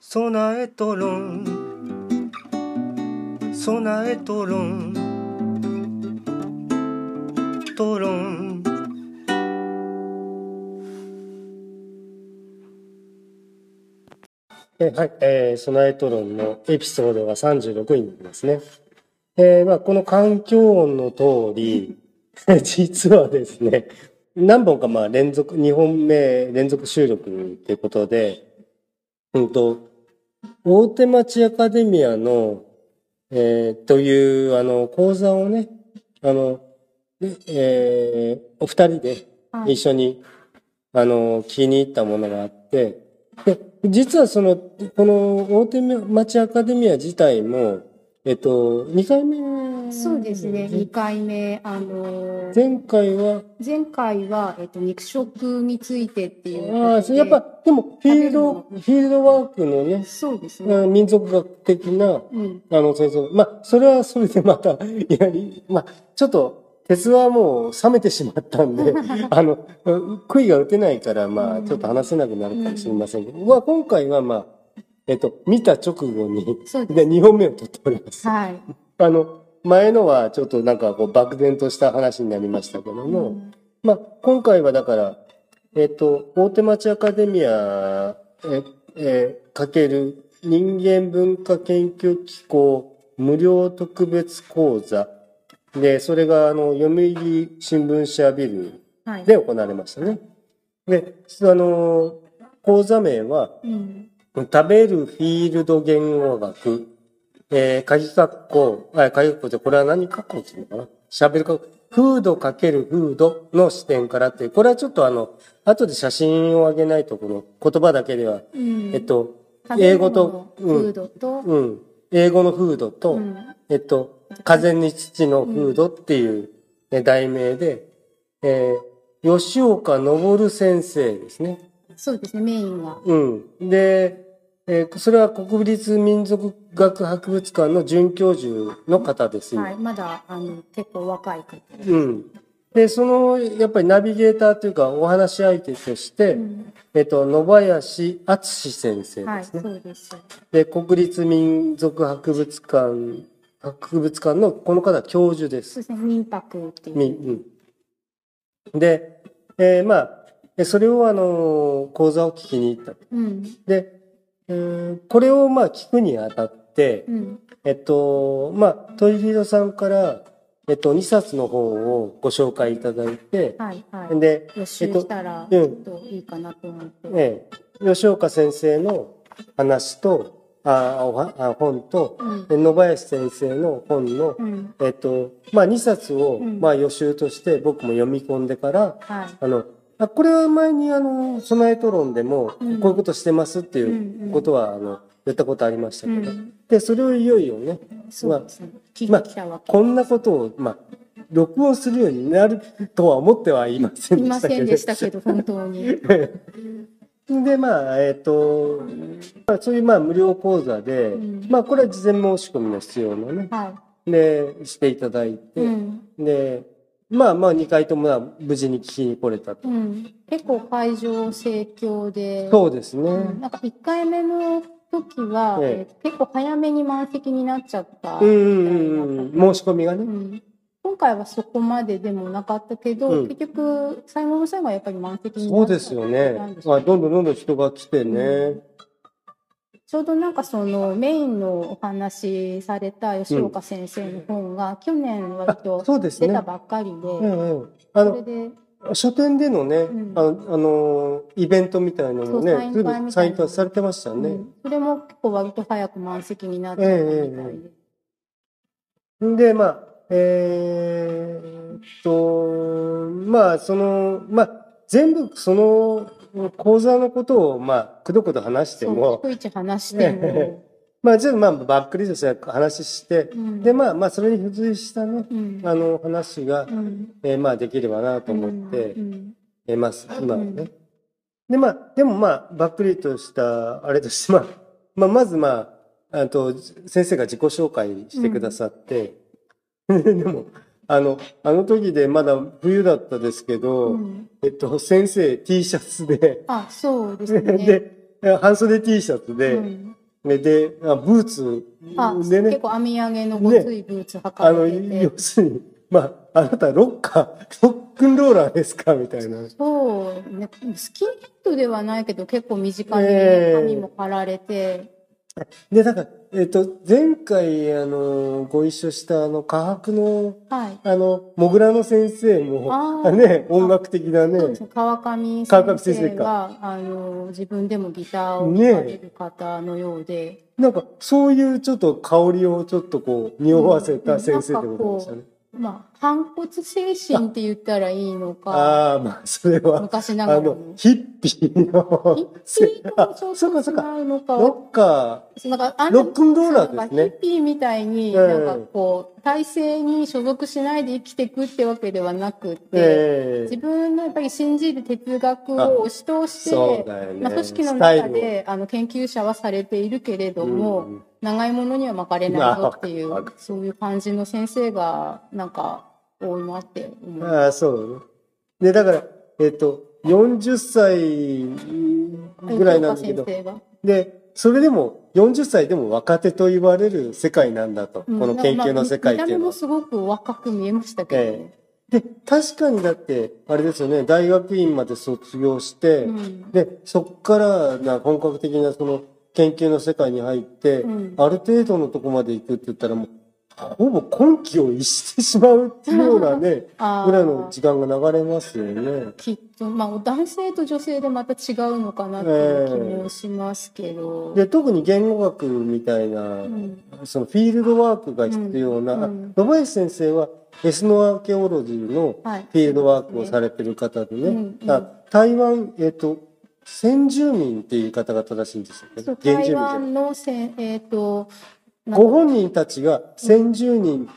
備えとろん。備えとろん。とろん。えはい、えー、備えとろんのエピソードが36になりますね。えー、まあ、この環境音の通り、実はですね、何本かまあ連続、2本目連続収録っていうことで、うんと、大手町アカデミアの、えー、というあの講座をね、あの、えー、お二人で一緒に、はい、あの、気に入ったものがあって、で、実はその、この大手町アカデミア自体も、えっと、2回目そうですね、2回目。あのー、前回は？前回は、えっと、肉食についてっていうああ、やっぱ、でも、フィールド、フィールドワークのね、そうですね。民族学的な、うん、あの、先生。まあ、それはそれでまた、やり、まあ、ちょっと、鉄はもう冷めてしまったんで、あの、杭が打てないから、まあ、ちょっと話せなくなるかもしれませんけど、うん、まあ、今回はまあ、えっと、見た直後に、で、2本目を取っております。はい。あの、前のはちょっとなんかこう漠然とした話になりましたけども、うん、まあ、今回はだから、えっと、大手町アカデミア、え、え、かける人間文化研究機構無料特別講座で、それがあの、読売新聞社ビルで行われましたね。はい、で、あの、講座名は、うん。食べるフィールド言語学、えー、鍵括弧、あ、鍵括弧で、これは何括弧っていうのかな？喋るか、フードかけるフードの視点からっていう、これはちょっとあの、後で写真をあげないと、この言葉だけでは、うん、えっと、英語と、フードと、うん、うん、英語のフードと、うん、えっと、風に土のフードっていう、ね、題名で、えー、吉岡昇先生ですね。そうですね、メインは。うん。で、えー、それは国立民族学博物館の准教授の方です。はい、まだあの結構若い方うん。で、その、やっぱりナビゲーターというか、お話し相手として、うん、えっと、野林敦先生ですね。はい、そうです。で、国立民族博物館、博物館のこの方は教授です。そうですね、民泊っていう。うん。で、えー、まあ、それをあの、講座を聞きに行った。うん、で、これをまあ聞くにあたって、うん、えっと、まあ、トイリードさんから、えっと、2冊の方をご紹介いただいて、はいはい、で、予習したら、ちょっといいかなと思って。ええ、吉岡先生の話と、ああ本と、うん、野林先生の本の、うん、えっと、まあ、2冊を、まあ、予習として僕も読み込んでから、はい、あの、これは前にあの、備えトロンでも、こういうことしてますっていうことは、あの、言ったことありましたけど、で、それをいよいよね、まあ、まあ、こんなことを、まあ、録音するようになるとは思ってはいませんでしたけど。いませんでしたけど、本当に。で、まあ、えっ、ー、と、まあ、そういうまあ無料講座で、うん、まあ、これは事前申し込みの必要のね、はい、で、していただいて、うん、で、まあまあ2回とも無事に聞きに来れたと。うん、結構会場盛況で。そうですね。うん、なんか1回目の時は、ええ結構早めに満席になっちゃったうん、申し込みがね、うん。今回はそこまででもなかったけど、うん、結局最後の最後はやっぱり満席になっちゃったそうですよね。まあ、どんどんどんどん人が来てね。ちょうどなんかそのメインのお話された吉岡先生の本が去年割と出たばっかりで、うんうん、あの書店でのね、うん、あのあのイベントみたいなのね、サイン会されてましたね、うん、それも結構割と早く満席になっちゃったみたいで。えー、で、まあ、えー、っと、まあ、その、まあ、全部その講座のことを、まあ、くどくど話しても。逐一話しても。まあ、全部、まあ、ばっくりとした話して、うん、で、まあ、まあ、それに付随したね、うん、あの、話が、うん、えー、まあ、できればなと思って、います、今はね。で、まあ、でも、まあ、ばっくりとした、あれとして、まあ、まあ、まず、まあ、あと、先生が自己紹介してくださって、でも、あの、あの時でまだ冬だったですけど、うん、えっと、先生 T シャツで、あ、そうですね。で、半袖 T シャツで、うん、で、で、あブーツ。あ、でね。結構網上げのごついブーツ履かれてて、ね、あの、要するに、まあ、あなたロッカー、ロックンローラーですか？みたいな。そう、ね、スキンヘッドではないけど結構短めに髪も刈られて、えーで、だから、えっ、ー、と、前回、あの、ご一緒した、あの、科学の、はい、あの、もぐらの先生も、ね、音楽的なね。川上先生が、あの、自分でもギターを弾かれる方のようで、ね。なんか、そういうちょっと香りをちょっとこう、匂わせた先生ってことでしたね。まあ、反骨精神って言ったらいいのか。ああ、まあ、それは。昔ながらの。ヒッピーの。ヒッピーとちょっと違うのか。ロッカー。なんかあロックンローラーですね。ヒッピーみたいに、なんかこう、体制に所属しないで生きていくってわけではなくて、えー、自分のやっぱり信じる哲学を押し通して、ね、まあ、組織の中であの研究者はされているけれども、うん、長いものには巻かれないぞっていう、そういう感じの先生が、なんか、多いなって思う。ああ、そう。ね。で、だから、えっ、ー、と、40歳ぐらいなんだけど、で、それでも40歳でも若手と言われる世界なんだと、うん、この研究の世界っていうのは。まあ、見た目もすごく若く見えましたけど、ねえ。ー、で、確かにだって、あれですよね、大学院まで卒業して、うん、で、そこからな本格的なその研究の世界に入って、うん、ある程度のとこまで行くって言ったらもう、ほぼ今期を逸してしまうっていうようなね、ぐらいの時間が流れますよね。きっと、まあ、男性と女性でまた違うのかなっていう気もしますけど。えー、で、特に言語学みたいな、うん、そのフィールドワークが必要な、野林先生はエスノアーケオロジーのフィールドワークをされてる方でね、はい、台湾、えっ、ー、と、先住民っていう言い方が正しいんですよね。台湾のせ、えっ、ー、と、ご本人たちが先住人、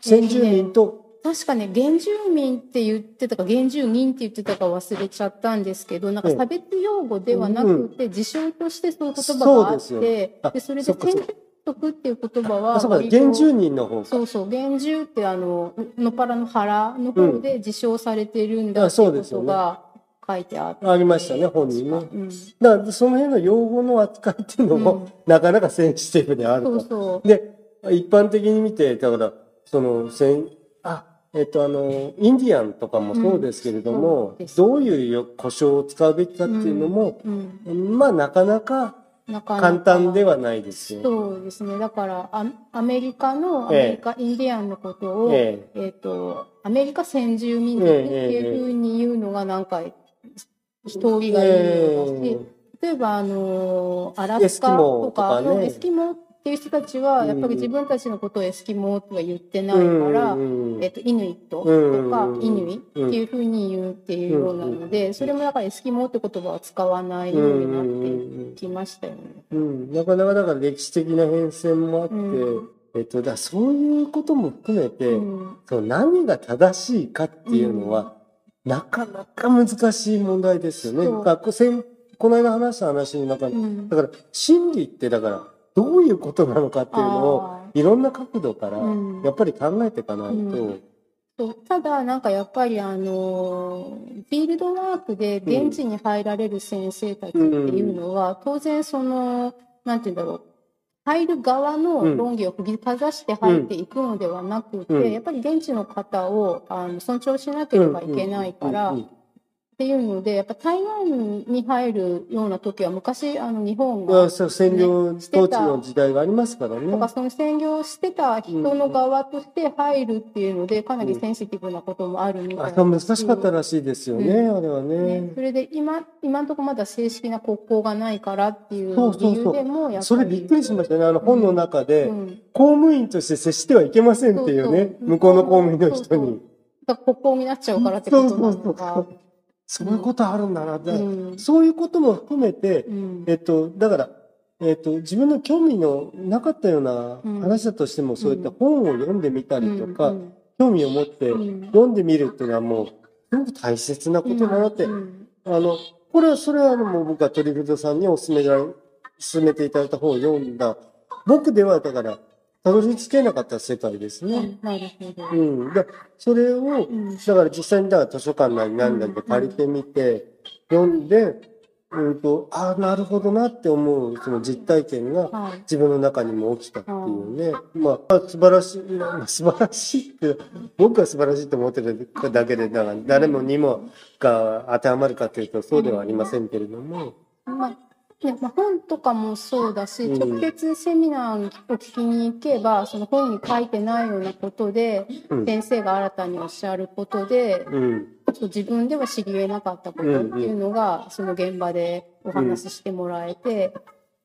先住民と、確かね、原住民って言ってたか、原住民って言ってたか忘れちゃったんですけど、なんか差別用語ではなくて、自称としてそういう言葉があって、でそれで先住族っていう言葉は、そうか、原住人の方。そうそう、原住ってあの、のっぱらの腹の方で自称されてるんだっていうことが、書いてあありましたね、本にね。うん、だから、その辺の用語の扱いっていうのも、うん、なかなかセンシティブであると。そうそう。で、一般的に見て、だから、その、せん、あ、えっと、あの、インディアンとかもそうですけれども、うん、どういう故障を使うべきかっていうのも、まあ、なかなか、簡単ではないですよ。そうですね。だからア、アメリカのアメリカ、インディアンのことを、えっ、ー、と、アメリカ先住民族っていうふうに言うのがなんか、人気がいいし、例えばあのアラスカとかのエスキモっていう人たちはやっぱり自分たちのことをエスキモとは言ってないから、えっと、イヌイットとかイヌイっていうふうに言うっていうようなので、それもだからエスキモって言葉は使わないようになってきましたよね。うん、なかなかだから歴史的な変遷もあって、えっと、だそういうことも含めて、うん、その何が正しいかっていうのは、なかなか難しい問題ですよね。学生この間話した話の中に、うん、だから心理ってだからどういうことなのかっていうのをいろんな角度からやっぱり考えていかないと。うん。そう。ただなんかやっぱりあのフィールドワークで現地に入られる先生たちっていうのは、当然そのなんて言うんだろう入る側の論議を振りかざして入っていくのではなくて、やっぱり現地の方をあの尊重しなければいけないから、っていうので、やっぱ台湾に入るような時は昔、あの日本が、ね、占領統治の時代がありますからね。とかその占領してた人の側として入るっていうので、かなりセンシティブなこともあるみたいな、うん。難しかったらしいですよね、うん、あれはね、ね、それで今、今のところまだ正式な国交がないからっていう理由でもやっぱり。それびっくりしましたね。あの本の中で、うん、公務員として接してはいけませんっていうね、そうそう向こうの公務員の人に。そうそう国交になっちゃうからってことなのか。そうそうそうそういうことあるんだなって、うん、そういうことも含めて、うん、えっと、だから、えっと、自分の興味のなかったような話だとしても、そういった本を読んでみたりとか、興味を持って読んでみるっていうのはもう、すごく大切なことだなって、あの、これは、それはもう僕はトリフィルドさんにお勧めが、勧めていただいた本を読んだ。僕ではだから、たどり着けなかった世界ですね。なるほど。うん。だそれを、だから実際にだから図書館なりなんだって借りてみて、読んで、うんと、ああ、なるほどなって思う、その実体験が自分の中にも起きたっていうね。はい、まあ、素晴らしい、まあ、素晴らしいって、僕は素晴らしいと思ってるだけで、だから誰もにもが当てはまるかというとそうではありませんけれども。まあねまあ、本とかもそうだし、直接セミナーを聞きに行けば、その本に書いてないようなことで、先生が新たにおっしゃることで、自分では知り得なかったことっていうのが、その現場でお話ししてもらえて、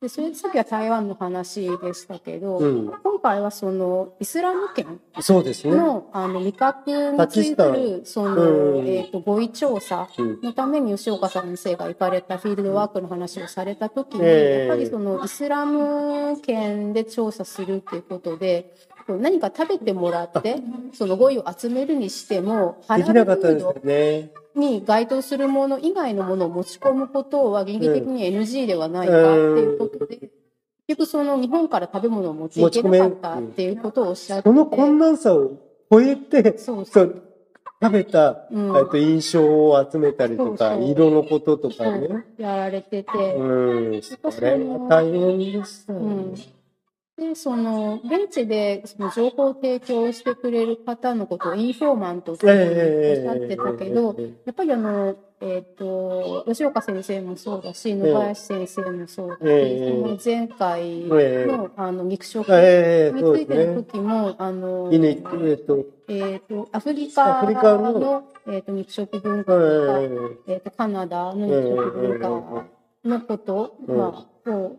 でそれさっきは台湾の話でしたけど、うん、今回はそのイスラム圏そうですね。のあの味覚についてるその、うん、えーと、語彙調査のために吉岡先生が行かれたフィールドワークの話をされた時に、やっぱりそのイスラム圏で調査するっていうことで何か食べてもらってその語彙を集めるにしてもできなかったですね。に該当するもの以外のものを持ち込むことは倫理的に NG ではないかっていうことで、結局その日本から食べ物を持ちいけなかったっていうことをおっしゃって。その困難さを超えて、そうそう食べた、うん、と印象を集めたりとか、色のこととかね。やられてて。うん。それは大変でした、ね。うんで、その、現地でその情報提供してくれる方のことをインフォーマントっておっしゃってたけど、やっぱりあの、えっ、ー、と、吉岡先生もそうだし、野林先生もそうだし、その前回の、あの、肉食についての時も、あの、えっ、と、えっ、と、アフリカの、えっ、と、肉食文化とか、えっ、と、カナダの肉食文化のこと、まあ、を、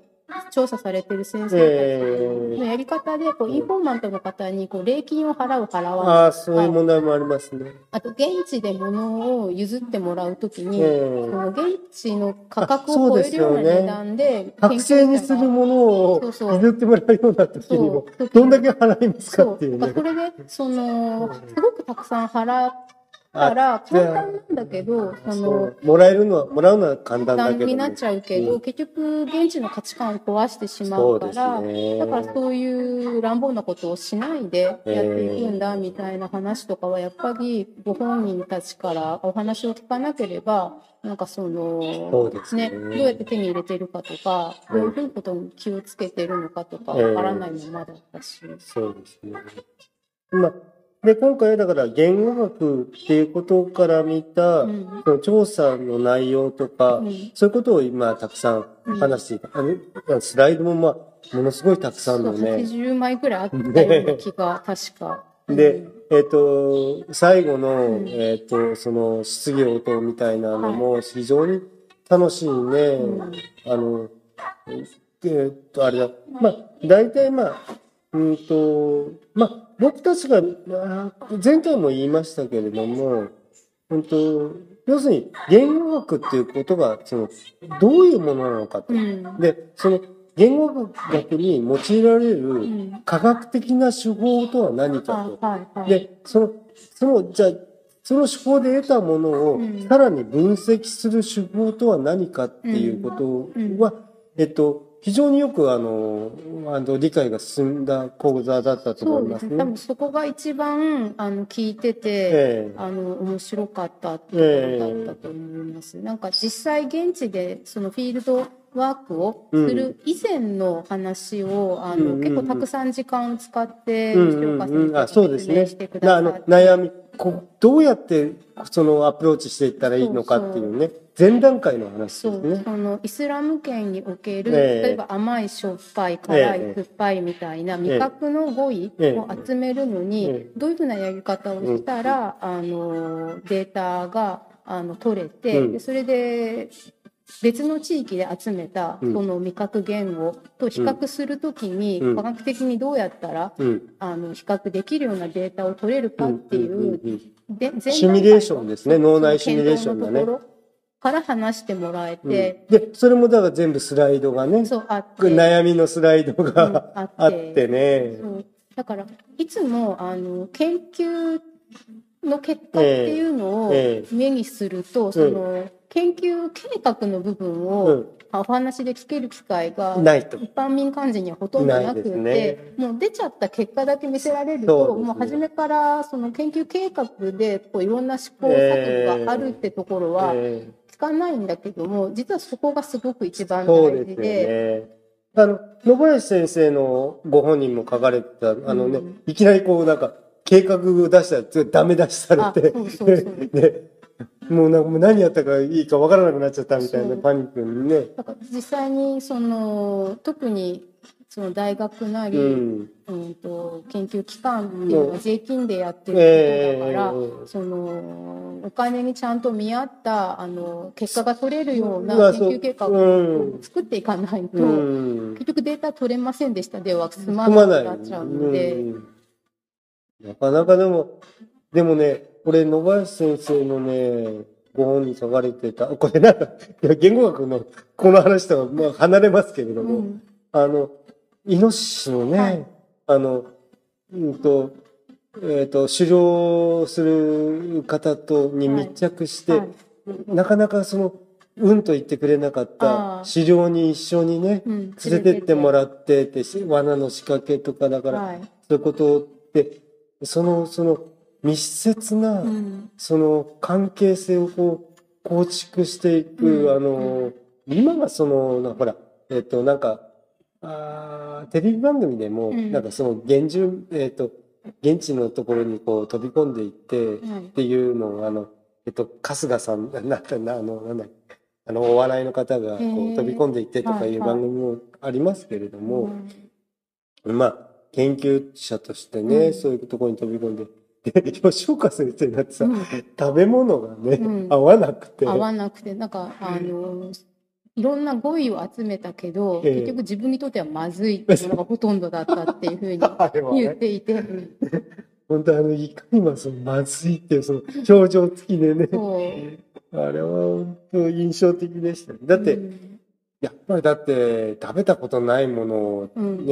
調査されてる先生たちのやり方で、こう、インフォーマントの方に、こう、礼金を払う、払わない。ああ、そういう問題もありますね。あと、現地で物を譲ってもらうときに、その現地の価格を超えるような値段で、剥製にするものを譲ってもらうようなときにも、どんだけ払いますかっていうね。それで、その、すごくたくさん払から、簡単なんだけど、その、もらえるのは、もらうのは簡単だけど、ね。になっちゃうけど、うん、結局、現地の価値観を壊してしまうから、ね、だからそういう乱暴なことをしないでやっていくんだ、みたいな話とかは、やっぱり、ご本人たちからお話を聞かなければ、なんかその、そうですね、ね、どうやって手に入れてるかとか、どういうふうなことに気をつけてるのかとか、わからないままだったし。そうですね。まあで、今回はだから言語学っていうことから見た、うん、その調査の内容とか、うん、そういうことを今たくさん話していた。うん、スライドもまあ、ものすごいたくさんのね。80枚くらいあったような気が、確か。で、えっ、ー、と、最後の、えっ、ー、と、その質疑応答みたいなのも非常に楽しいね。あの、えっ、ー、と、あれだ。まあ、大体まあ、うんと、まあ、僕たちが、前回も言いましたけれども、本当要するに言語学っていうことが、その、どういうものなのかと。うん、で、その、言語学に用いられる科学的な手法とは何かと。で、その、その、じゃあ、その手法で得たものをさらに分析する手法とは何かっていうことは、えっと、非常によくあの、あの理解が進んだ講座だったと思いますね。多分そこが一番あの聞いてて、えー、あの面白かったってことだったと思います。えー、なんか実際現地でそのフィールドワークをする以前の話を、うん、あの、結構たくさん時間を使って、吉岡先生が説明してくださって。悩みこどうやってそのアプローチしていったらいいのかっていうね。前段階の話ですね。そのイスラム圏における、えー、例えば甘い、しょっぱい、辛い、酸っぱいみたいな味覚の語彙を集めるのに、どういうふうなやり方をしたら、あの、データが、あの、取れて、でそれで、別の地域で集めたこの味覚言語と比較するときに科学的にどうやったらあの比較できるようなデータを取れるかっていうシミュレーションですね。脳内シミュレーションだね。から話してもらえて、うん、でそれもだから全部スライドがねそうあって。悩みのスライドが、うん、ああってね。だからいつもあの研究の結果っていうのを目にすると、えーえー、その研究計画の部分をお話で聞ける機会が一般民間人にはほとんどなくて、ね、もう出ちゃった結果だけ見せられると、ね、もう初めからその研究計画でこういろんな試行錯誤があるってところは、えー聞かないんだけども、実はそこがすごく一番大事で。で。あの、野林先生のご本人も書かれてた、あのね、うん、いきなりこうなんか、計画出したらダメ出しされて、ね、もうなんかもう何やったかいいかわからなくなっちゃったみたいなパニックにね。だから実際にその特にその大学なり、うん、うんと研究機関っていうのは税金でやってることだから、えー、そのお金にちゃんと見合ったあの結果が取れるような研究結果を作っていかないと、うん、結局データ取れませんでしたでは済まなくなっちゃうので。うん、なかなかでもでもねこれ野林先生のねご本に書かれてたこれなんか言語学のこの話とはまあ離れますけれども、あのイノシシのね、はい、あの、うんと、えっ、ー、と、狩猟する方とに密着して、はい。はい、なかなかその、うんと言ってくれなかった狩猟に一緒にね、連れてってもらってって、罠の仕掛けとかだから、はい、そういうことって、その、その、密接な、その関係性をこう、構築していく、あの、今がその、ほら、えっ、と、なんか、あテレビ番組でも、うん、なんかその現住、えっ、ー、と、現地のところにこう飛び込んでいってっていうのを、あの、えっと、春日さん、なったな、あの、なんだあの、お笑いの方がこう飛び込んでいってとかいう番組もありますけれども、まあ、研究者としてね、うん、そういうところに飛び込んで、で、吉岡先生だってさ、うん、食べ物がね、合わなくて。合わなくて、なんか、あの、いろんな語彙を集めたけど、えー、結局自分にとってはまずいっていうのがほとんどだったっていうふうに 言っていて。本当あの、いかにもそのまずいっていうその表情付きでね。あれは本当印象的でした。だって、うん、やっぱりだって食べたことないものをね、うん、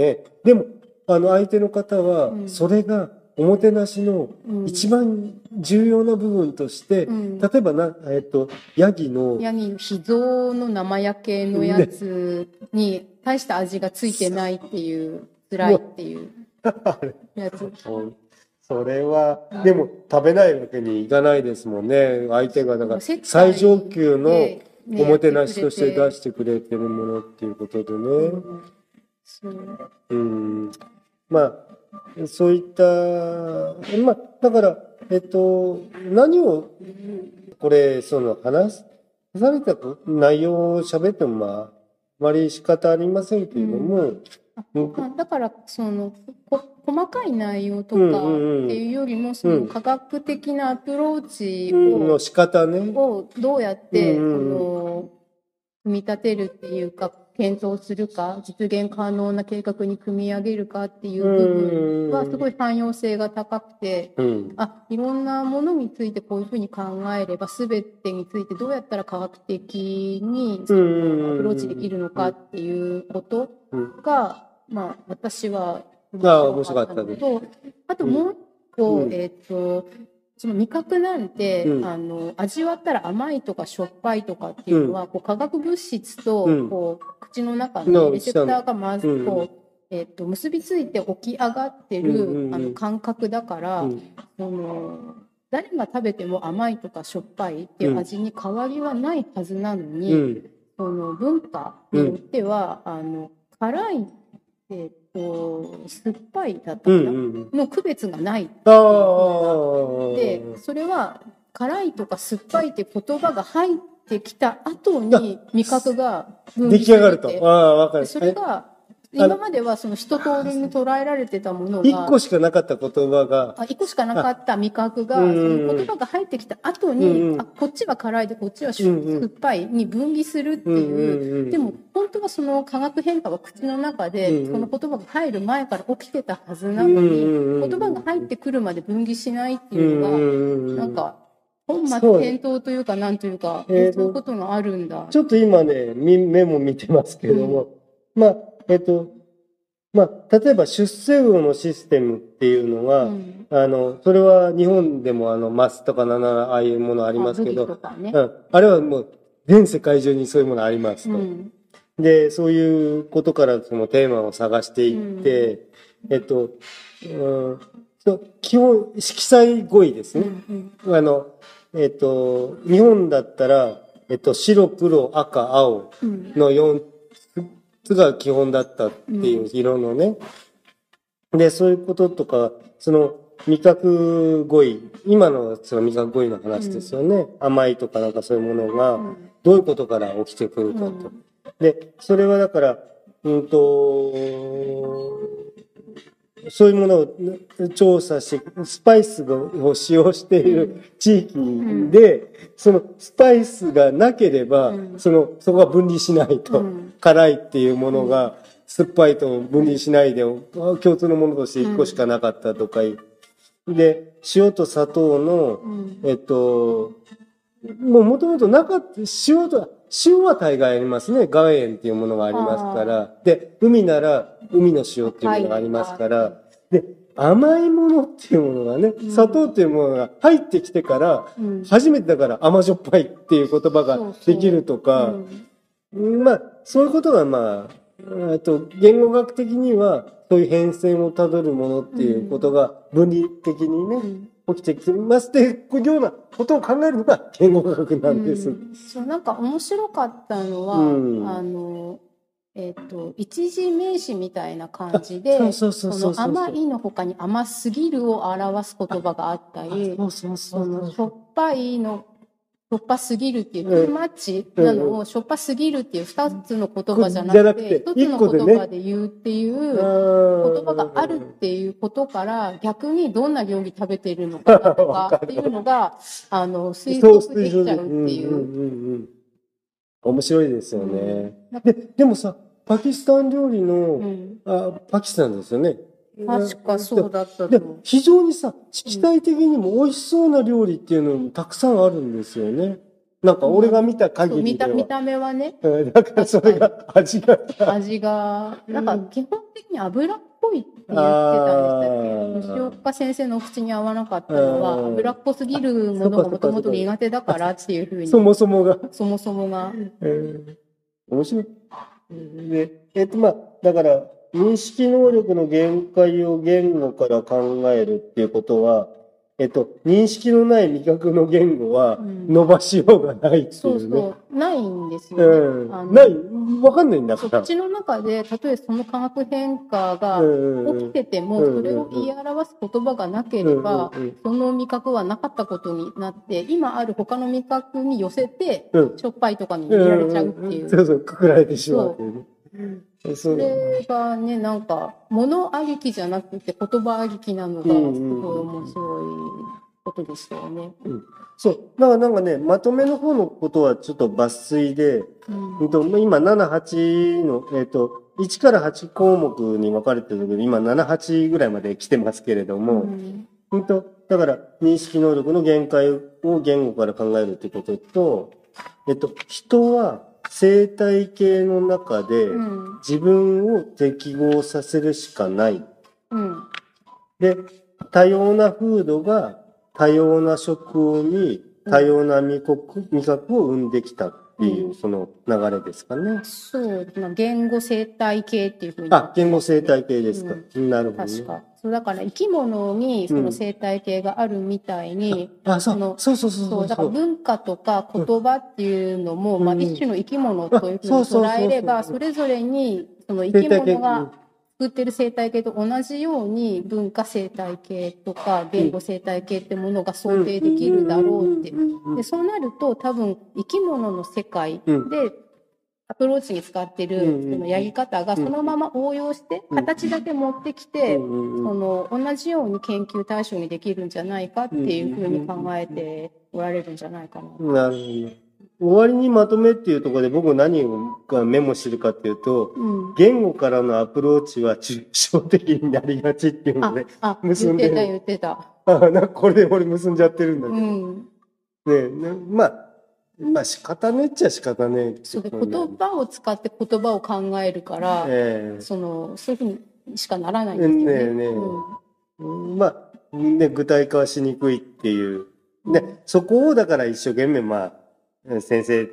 でも、あの相手の方は、それがおもてなしの一番重要な部分として、うん、例えばな、えっ、と、ヤギの。ヤギの秘蔵の生焼けのやつに大した味がついてないっていう、辛いっていう やつ。それは、でも食べないわけにいかないですもんね。相手が、だから最上級のおもてなしとして出してくれてるものっていうことでね。うん。まあ、そういった、まあ、だから、えっと、何を、これ、その、話された内容を喋っても、まあ、あまり仕方ありませんけれども、うん、だから、その、細かい内容とかっていうよりも、その科学的なアプローチを、の仕方ね。をどうやって、その、組み立てるっていうか、検討するか、実現可能な計画に組み上げるかっていう部分はすごい汎用性が高くて、うん、あ、いろんなものについてこういうふうに考えれば、すべてについてどうやったら科学的にアプローチできるのかっていうことが、まあ、私は面白かったのと、あともう一個、えっ、と、その味覚なんて、うん、あの味わったら甘いとかしょっぱいとかっていうのは、うん、こう化学物質と、こう口の中のレセプターがまずこう、えー、と結びついて起き上がってる、あの感覚だから、その誰が食べても甘いとかしょっぱいっていう味に変わりはないはずなのに、その文化によっては、あの辛いえーと、酸っぱいだったかな、の区別がない。っていうでそれは辛いとか酸っぱいって言葉が入ってきた後に味覚が出来上がると。ああ分かる。それが今まではその一通りに捉えられてたものが。一個しかなかった言葉が。あ、一個しかなかった味覚が、その言葉が入ってきた後に、あ、こっちは辛いでこっちは酸っぱいに分離するっていう。でも、本当はその化学変化は口の中で、この言葉が入る前から起きてたはずなのに、言葉が入ってくるまで分離しないっていうのが、なんか、本末転倒というか、なんというか、そういうことがあるんだ。ちょっと今ね、メモ見てますけれども、まあ、えっと、まあ、例えば出世魚のシステムっていうのは、うん、あの、それは日本でもあの、マスとかななああいうものありますけど、あね、うん、あれはもう全世界中にそういうものありますと。うん、で、そういうことからそのテーマを探していって、えっと、うん基本、色彩語彙ですね。あの、えっと、日本だったら、えっと、白、黒、赤、青の4つが基本だったっていう色のね。で、そういうこととか、その、味覚語彙、今のその味覚語彙の話ですよね。うん、甘いとかなんかそういうものが、どういうことから起きてくるかと。うん、で、それはだから、うんと、そういうものを調査し、スパイスを使用している地域で、そのスパイスがなければ、その、そこが分離しないと、辛いっていうものが、酸っぱいと分離しないで、共通のものとして1個しかなかったとかで、塩と砂糖の、えっと、もうもともとなかった、塩と、塩は大概ありますね。岩塩っていうものがありますから。で、海なら海の塩っていうものがありますから。で、甘いものっていうものがね、砂糖っていうものが入ってきてから、初めてだから甘じょっぱいっていう言葉ができるとか、まあ、そういうことがまあ、と言語学的にはそういう変遷をたどるものっていうことが分離的にね、起きてきますっていうようなことを考えるのが言語学なんです。うん、そうなんか面白かったのは、うん、あのえっ、ー、と一時名詞みたいな感じでその甘いの他に甘すぎるを表す言葉があったりしょっぱいのしょっぱすぎるっていう、トゥーマッチなのを、しょっぱすぎるっていう二つの言葉じゃなくて、一つの言葉で言うっていう言葉があるっていうことから、逆にどんな料理食べてるのかとかっていうのが、あの、推測できちゃうっていう。面白いですよね。で、でもさ、パキスタン料理の、あ、パキスタンですよね。確かそうだったで非常にさ、色彩的にも美味しそうな料理っていうのもたくさんあるんですよね。なんか俺が見た限りでは、うん、見た目はね。だからそれが味が。味が、なんか基本的に油っぽいって言ってたんですよ。吉岡先生の口に合わなかったのは、油っぽすぎるものがもともと苦手だからっていうふうに。そもそもが。そもそもが。えー、面白い。で、えっとまあ、だから、認識能力の限界を言語から考えるっていうことは、えっと、認識のない味覚の言語は伸ばしようがないっていうね。そうそう。ないんですよね。うん、ない。わかんないんだから。口の中で、たとえその化学変化が起きてても、それを言い表す言葉がなければ、その味覚はなかったことになって、今ある他の味覚に寄せて、しょっぱいとかに入れられちゃうっていう。そうそう、くくられてしまうっていうね。それがね、なんか、物ありきじゃなくて言葉ありきなのが、すごい面白いことでしたよね。うん、そう。だからなんかね、まとめの方のことはちょっと抜粋で、うん、今7、8の、えっ、ー、と、1から8項目に分かれてるけど、今7、8ぐらいまで来てますけれども、うん、うんと、だから認識能力の限界を言語から考えるってことと、えっと、人は生態系の中で自分を適合させるしかない。うん、で、多様な風土が多様な食に多様な味覚味覚を生んできたっていう、その流れですかね。そう、言語生態系っていうふうに。あ、言語生態系ですか。うん、なるほど、ね、確か。そうだから生き物にその生態系があるみたいに、うん、あそう。のそうそうそうそう。だから文化とか言葉っていうのも、うん、まあ一種の生き物というふうに捉えれば、それぞれにその生き物が作ってる生態系と同じように文化生態系とか言語生態系ってものが想定できるだろうって。でそうなると多分生き物の世界でアプローチに使ってるそのやり方がそのまま応用して形だけ持ってきてその同じように研究対象にできるんじゃないかっていうふうに考えておられるんじゃないかな。なるほど。終わりにまとめっていうところで僕何がメモしてるかっていうと、うん、言語からのアプローチは抽象的になりがちっていうので、結んでる。言ってた言ってた。あなんかこれで俺結んじゃってるんだけど。うん、ねまあまあ仕方ねっちゃ仕方ねそうで言葉を使って言葉を考えるから、えー、そのそういうふうにしかならないんですよね。ねね、うん、まあね具体化はしにくいっていう。で、そこをだから一生懸命まあ先生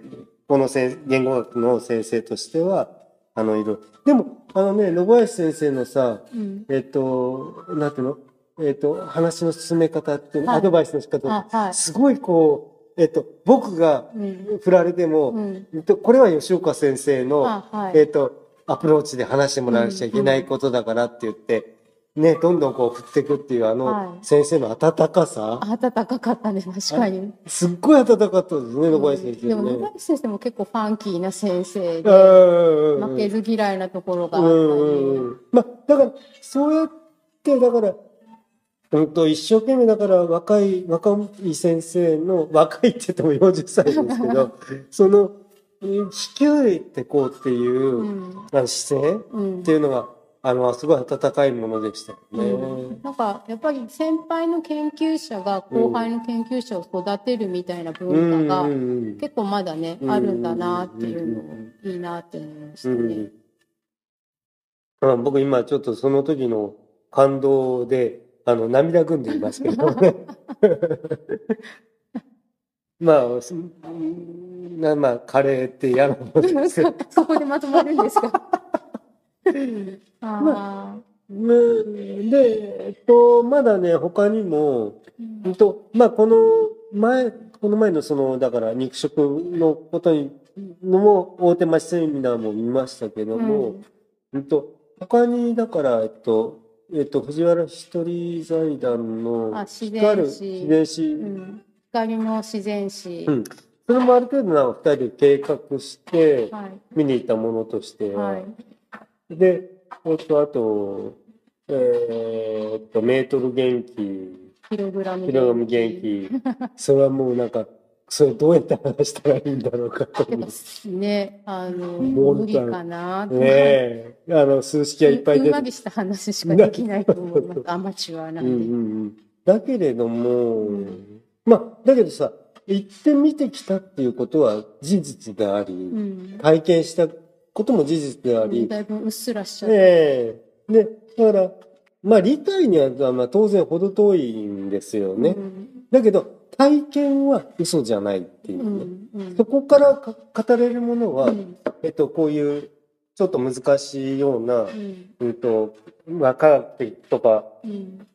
この言語学の先生としてはあのいろでもあのね野林先生のさ、うん、えっ、となんていうの？えっ、と話の進め方っていう、はい、アドバイスの仕方、はい、すごいこうえっと、僕がうん。振られても、うん。えっとこれは吉岡先生の、あはい。えっと、アプローチで話してもらわなきゃいけないことだからって言って、ね、どんどんこう振っていくっていうあはのい先生の温かさ、暖かかったね、確かに。すっごい温かかったですね、野林先生でも、ね。野林先生も結構ファンキーな先生うで、んうん負けず嫌いなところがあうったり。んうんうんまあ、だから、そうやって、だから、うんと、一生懸命だから若い、若い先生の、若いって言っても40歳ですけど、その、うん引き上げてこうっていう、うん姿勢うんっていうのが、あの、すごい温かいものでしたよね。うんなんかやっぱり先輩の研究者が後輩の研究者を育てるみたいな文化が結構まだね、うんあるんだなっていうのをいいなって思いましたね。うんうん僕今ちょっとその時の感動で、あの、涙ぐんでいますけど ね。まあ、まあ、カレーって嫌なものですけど。そこでまとまるんですか？あうん。で、えっと、まだね、他にも、ーうんと、まあ、この前、この前のその、だから肉食のことに、のも、大手町セミナーも見ましたけども、うん。と、他に、だから、えっと、えっと、藤原一人財団のあ自然光る史。自然史、うん。光の自然史、うん。それもある程度なんか二人で計画してはい。見に行ったものとしては、はいで、えっと、あと、えーっと、メートル元気、キログラムキログラム元気、それはもうなんか、それどうやって話したらいいんだろうかと思って。ねあの無理かなねえ、あの、数式がいっぱい出て。ふんわりした話しかできないと思います。アマチュアなんで、うんうんうん。だけれども、まあ、だけどさ、行ってみてきたっていうことは事実であり、うん。体験したことも事実であり、だいぶうっすらしちゃって、ええ。で、だから、まあ理解にはまあ当然程遠いんですよね。うん。だけど、体験は嘘じゃないっていううね。んうん。そこからか語れるものは、うん。えっと、こういう、ちょっと難しいような、うん。うんと、まあ科学的とかうん。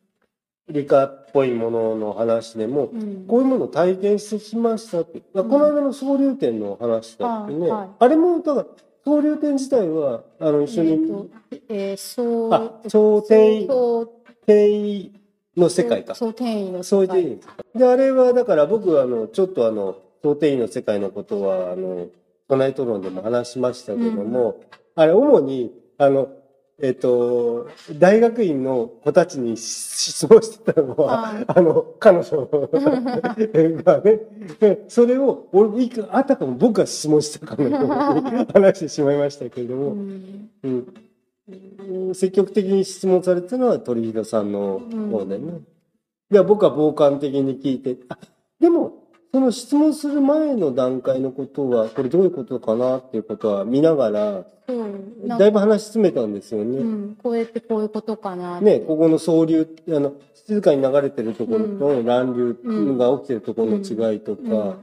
理科っぽいものの話でも、うん。こういうものを体験してきましたって。この間の総流展の話だってね。あはい。あれも、だから、総流展自体は、あの、一緒に、えーとえーそうあ、超転移、転移の世界か。そう転移のそう世界いうで、あれは、だから僕は、あの、ちょっとあの、想定員の世界のことは、あの、都内討論でも話しましたけども、あれ、主に、あの、えっと、大学院の子たちに質問してたのは、ああの、彼女がね、それを、俺、いくあたかも僕が質問したかのように話してしまいましたけれどうも、ん。うん。積極的に質問されてたのは鳥広さんの方でね。いや、僕は傍観的に聞いて、あ、でも、その質問する前の段階のことは、これどういうことかなっていうことは見ながら、だいぶ話し詰めたんですよね。うん、こうやってこういうことかなね、ここの総流、あの、静かに流れてるところと乱流が起きてるところの違いとうん。か、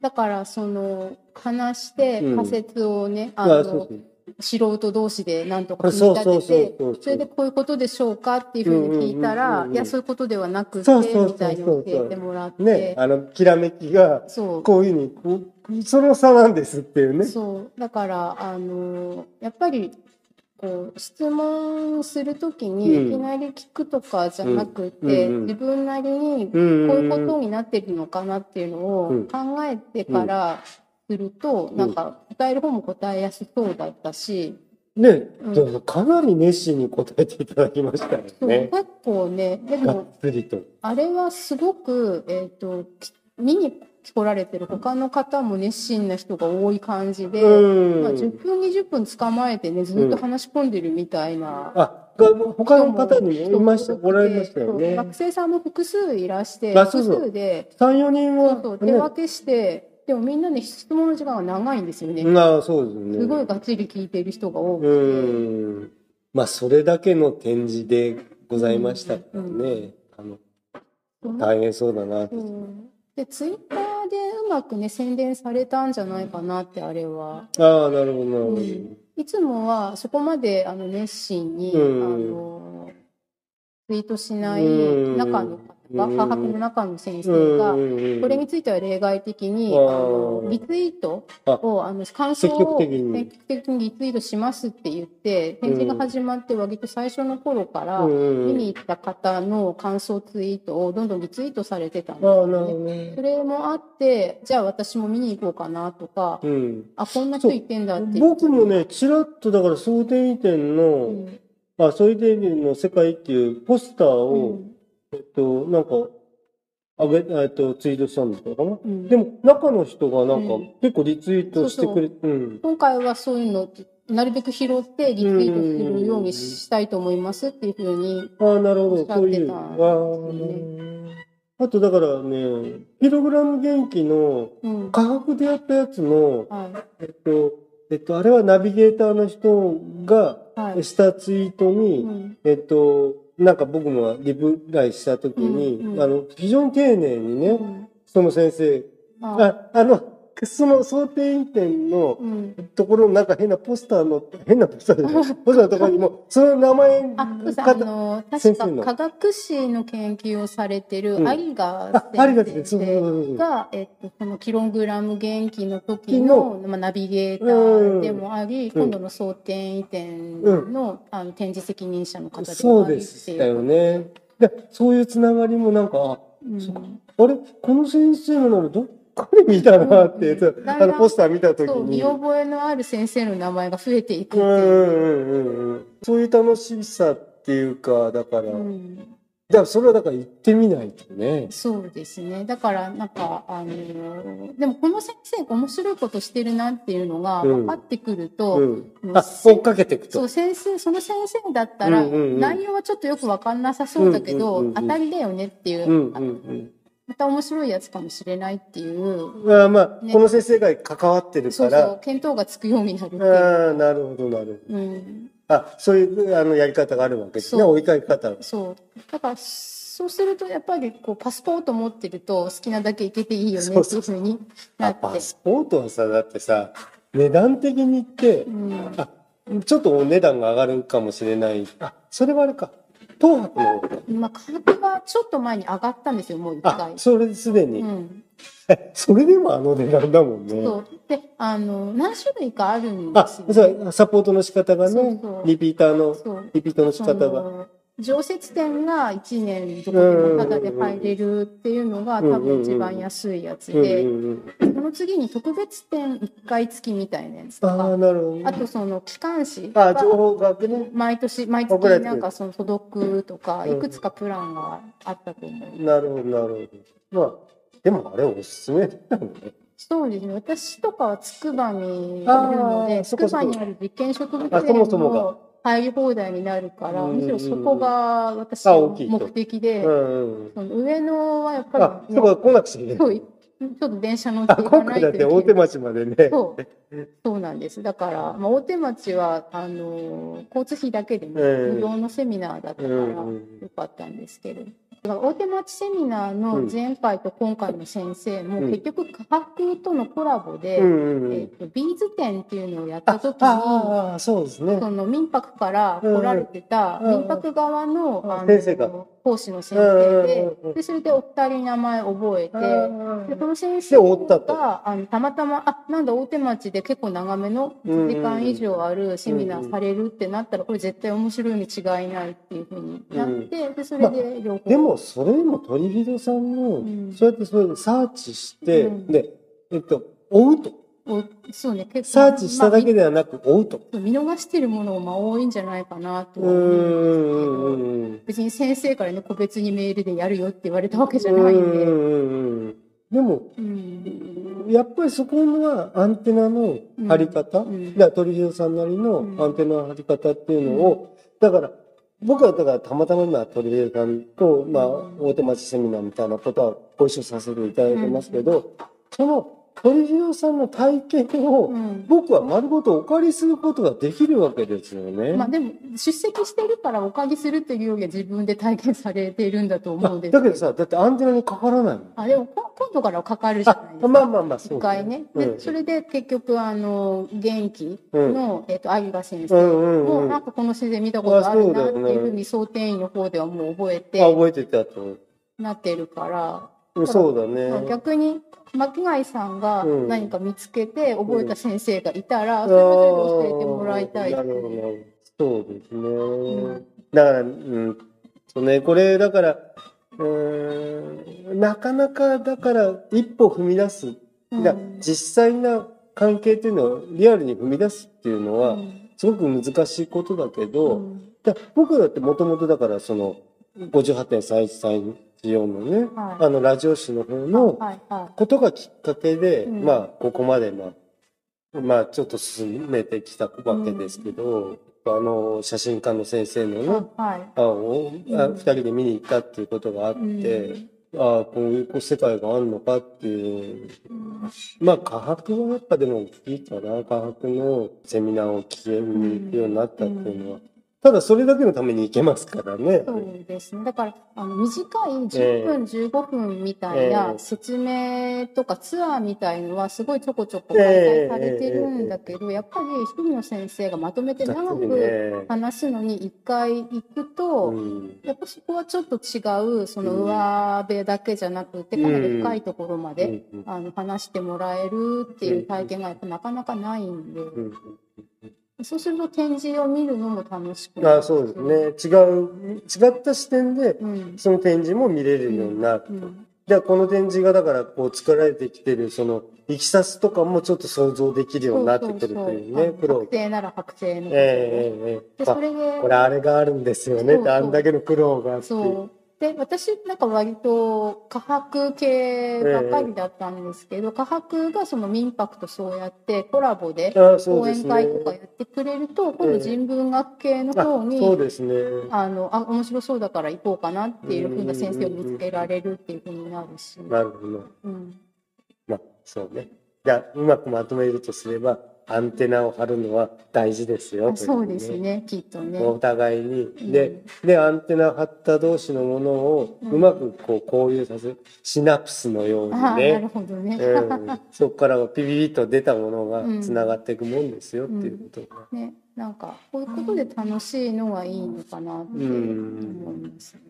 だからその話してうん。仮説をね、ああのそうそう素人同士でなんとか組み立ててそれでこういうことでしょうかっていうふうに聞いたらうんいやそういうことではなくてみたいに教えてもらって、ね、あの、きらめきが、そう。こういうふうにその差なんですっていうね。そう。だからあのやっぱりこう質問するときにうん。いきなり聞くとかじゃなくて、自分なりにこういうことになってるのかなっていうのをうん。考えてからすると、なんか答える方も答えやすそうだったし、ね、うんかなり熱心に答えていただきましたよね。結構ねでも。あれはすごく、えー、とき見に来られてる他の方も熱心な人が多い感じで、うんまあ、10分20分捕まえてねずっと話し込んでるみたいな。あ、が他の方にもいました、おられましたよね。学生さんも複数いらして複数で3、4人は、そうそう手分けして、でもみんなね質問の時間が長いんですよね、ね、ああ、そうですね。すごいがっちり聞いてる人が多くて、うん。まあ、それだけの展示でございましたからね。あの、大変そうだなって。うんでツイッターでうまくね宣伝されたんじゃないかなってあれは。ああ、なるほど、なるほど。うんいつもはそこまであの熱心に、うんあのツイートしないうん中の方が、科学の中の先生が、これについては例外的に、あのリツイートを、あの、感想を積極的に。リツイートしますって言って、展示が始まって割と最初の頃から、見に行った方の感想ツイートをどんどんリツイートされてたんですよね。それもあって、じゃあ私も見に行こうかなとか、あ、こんな人いてんだって。僕もね、ちらっとだから総点移転の、あ、ソイデビの世界っていうポスターを、えっと、なんか、あげ、えっと、ツイートしたんだったかな、うん、でも、中の人がなんか、結構リツイートしてくれて、うん、今回はそういうの、なるべく拾ってリツイートするようにしたいと思いますっていうふうに。ああ、なるほど。そういう。ああ。あと、だからね、ピログラム元気の科学でやったやつの、うんはい、えっと、えっと、あれはナビゲーターの人がしたツイートに、はいうん、えっと、なんか僕もリプライしたときに、うんうん、あの、非常に丁寧にね、うん、その先生、ああの、その想定移転のところのなんか変なポスターの、変なポスターでしょポスターのところにも、その名前あ、あの、確か科学史の研究をされてる有賀先生が、えっと、このキログラム元気の時の、まあ、ナビゲーターでもあり、今度の想定移転の,、あの展示責任者の方でもあり。そうでしたよね。で、そういうつながりもなんか、あ、うん、あれ？この先生のならどっこれ見たなって、うん、あのポスター見た時に。見覚えのある先生の名前が増えていくっていう。うんうんうん、そういう楽しさっていうか、だから、うん、だからそれはだから行ってみないとね。そうですね。だからなんか、あの、でもこの先生が面白いことしてるなっていうのが分かってくると、うんうん、あ、追っかけていくと。そう、先生、その先生だったら、内容はちょっとよく分かんなさそうだけど、当たりだよねっていう、うんうんうんまた面白いやつかもしれないっていう。あまあ、ね、この先生が関わってるから。そうそう、見当がつくようになるって。ああ、なるほど、なるほど。うん、あ、そういうあのやり方があるわけですね、追いかけ方そう。だから、そうするとやっぱりこうパスポート持ってると好きなだけ行けていいよねっていうふうになって。パスポートはさ、だってさ、値段的に言って、うん、あ、ちょっとお値段が上がるかもしれない。あ、それはあれか。東博の。まあ、価格がちょっと前に上がったんですよ、もう一回。それすでに。うん。それでもあの値段だもんね。そう。で、あの、何種類かあるんですよ、ね。あ、そう、サポートの仕方がね、そうそうリピーターの、リピートの仕方が。常設店が1年どこでもタダで入れるっていうのが多分一番安いやつで、その次に特別店1回付きみたいなやつとか、あとその機関誌が毎年、毎月なんかその届くとか、いくつかプランがあったと思う。なるほど、なるほど。まあ、でもあれおすすめなのね。そうですね。私とかはつくばにいるので、つくばにある実験植物園も入り放題になるから、むしろそこが私の目的で、上野はやっぱり、ね、あ、そこ来なくちゃいけない。ちょっと電車乗って行かないとだって大手町までね。そう。そうなんです。だから、まあ、大手町は、あの、交通費だけでも無料のセミナーだったから、よかったんですけど。大手町セミナーの前回と今回の先生も、結局科学とのコラボで、えー、とビーズ展っていうのをやった時にそうです、ね、その民泊から来られてた民泊側のあの講師の先生ででそれでお二人名前覚えてでその先生があのたまたまあなんだ大手町で結構長めの1時間以上あるセミナーされるってなったらこれ絶対面白いに違いないっていうふうになってでそれで両方。もそれでも鳥人さんの、うん、そうやってそれでサーチして、うん、で、えっと、追うと。そうね、結構。サーチしただけではなく、追うと。見逃してるものが多いんじゃないかなとは思う。んですけど、別に先生からね、個別にメールでやるよって言われたわけじゃないんで。でも、うん、やっぱりそこはアンテナの張り方、うん、鳥人さんなりのアンテナの張り方っていうのを、だから、僕はだからたまたま今鳥平さんと、まあ、大手町セミナーみたいなことはご一緒させていただいてますけど、その鳥次さんの体験を、僕は丸ごとお借りすることができるわけですよね。まあでも、出席してるからお借りするというよりは自分で体験されているんだと思うんですだけどさ、だってアンテナにかからないあ、でも今度からかかるじゃないですか。まあまあまあ、そう、一回ね。で、うん、それで結局、あの、元気の、うん、えっ、ー、と、有賀先生も、なんかこの先生見たことあるなっていうふうに、想定員の方ではもう覚えて。あ、覚えてたと。なってるからそうだね。逆に巻貝さんが何か見つけて覚えた先生がいたら、うん、それは教えてもらいたい。なるほど。そうですね。うん、だから、うん、そうね、これだから、うん、なかなかだから一歩踏み出す。うん、実際な関係っていうのをリアルに踏み出すっていうのは、すごく難しいことだけど、うん、だ僕だってもともとだからその58.314のね、はい、あのラジオ誌の方のことがきっかけで、はいはい、まあここまでまあ、まあちょっと進めてきたわけですけど、うん、あの写真家の先生のね、はい、あを二人で見に行ったっていうことがあって、ああ、こういう世界があるのかっていう。まあ、科学はやっぱでも大きいかな。科学のセミナーを聞けるようになったっていうのは。ただそれだけのために行けますからね。そうです。ね。だから、あの、短い10分、15分みたいな説明とかツアーみたいのはすごいちょこちょこ開催されてるんだけど、やっぱり日々の先生がまとめて長く話すのに一回行くと、やっぱそこはちょっと違う、その上辺だけじゃなくて、かなり深いところまで、あの話してもらえるっていう体験がやっぱなかなかないんで。そうすると展示を見るのも楽しく。あそうですね。違う、違った視点で、その展示も見れるようになる。では、この展示がだからこう作られてきてる、その、いきさつとかもちょっと想像できるようになってくるというね、プロ。確定なら確定の。ええええ。で、それで。これあれがあるんですよねって、あんだけの苦労があって。そう。で、私なんか割と科博系ばっかりだったんですけど、えー、科博がその民泊とそうやってコラボで講演会とかやってくれると、今度人文学系の方に、そうですね。あの、あ、面白そうだから行こうかなっていうふうな先生を見つけられるっていうふうになるし。なるほど。うん。まあ、そうね。じゃあ、うまくまとめるとすれば、アンテナを張るのは大事ですよ、ね、そうですねきっとね。お互いに、うん、ででアンテナ張った同士のものをうまくこう交流させるシナプスのようにね。なるほどね、うん、そこからピピピッと出たものがつながっていくもんですよ、っていうことが、うん、ねなんかこういうことで楽しいのがいいのかなって思いますね、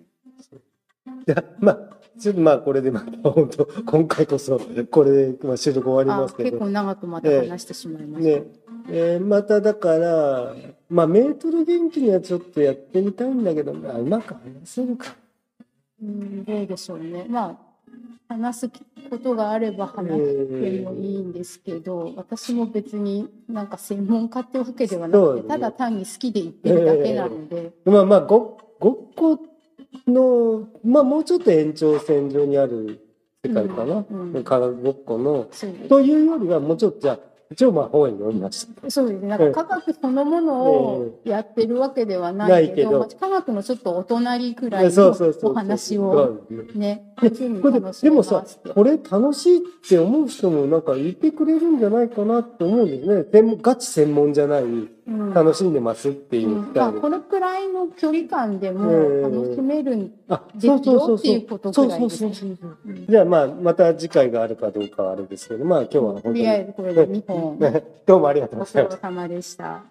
いやまあちょっとまあこれでまた本当今回こそこれでまあ収録終わりますけど。結構長くまた話してしまいました、ね。えー、まただからまあメートル元気にはちょっとやってみたいんだけど、まあ、うまく話せるか。うんどうでしょうね。まあ話すことがあれば話してもいいんですけど、えー、私も別になんか専門家ってわけではなくて、ね、ただ単に好きで言ってるだけなので、えー、まあまあごごっこの、まあもうちょっと延長線上にある世界かな。うんうん、科学ごっこの、というよりはもうちょっとじゃあ、一応まあ本読みました。そうですね。なんか科学そのものをやってるわけではないけど、科学のちょっとお隣くらいのお話をね、でもさ、これ楽しいって思う人もなんか言ってくれるんじゃないかなって思うんですね。ガチ専門じゃない。楽しんでますっていう、うん。まあ、このくらいの距離感でも楽しめるんですよっていうことぐらいですじゃあまあまた次回があるかどうかはあれですけどまあ今日は本当にとりあえずこれで2本 どうもありがとうございました。お疲れ様でした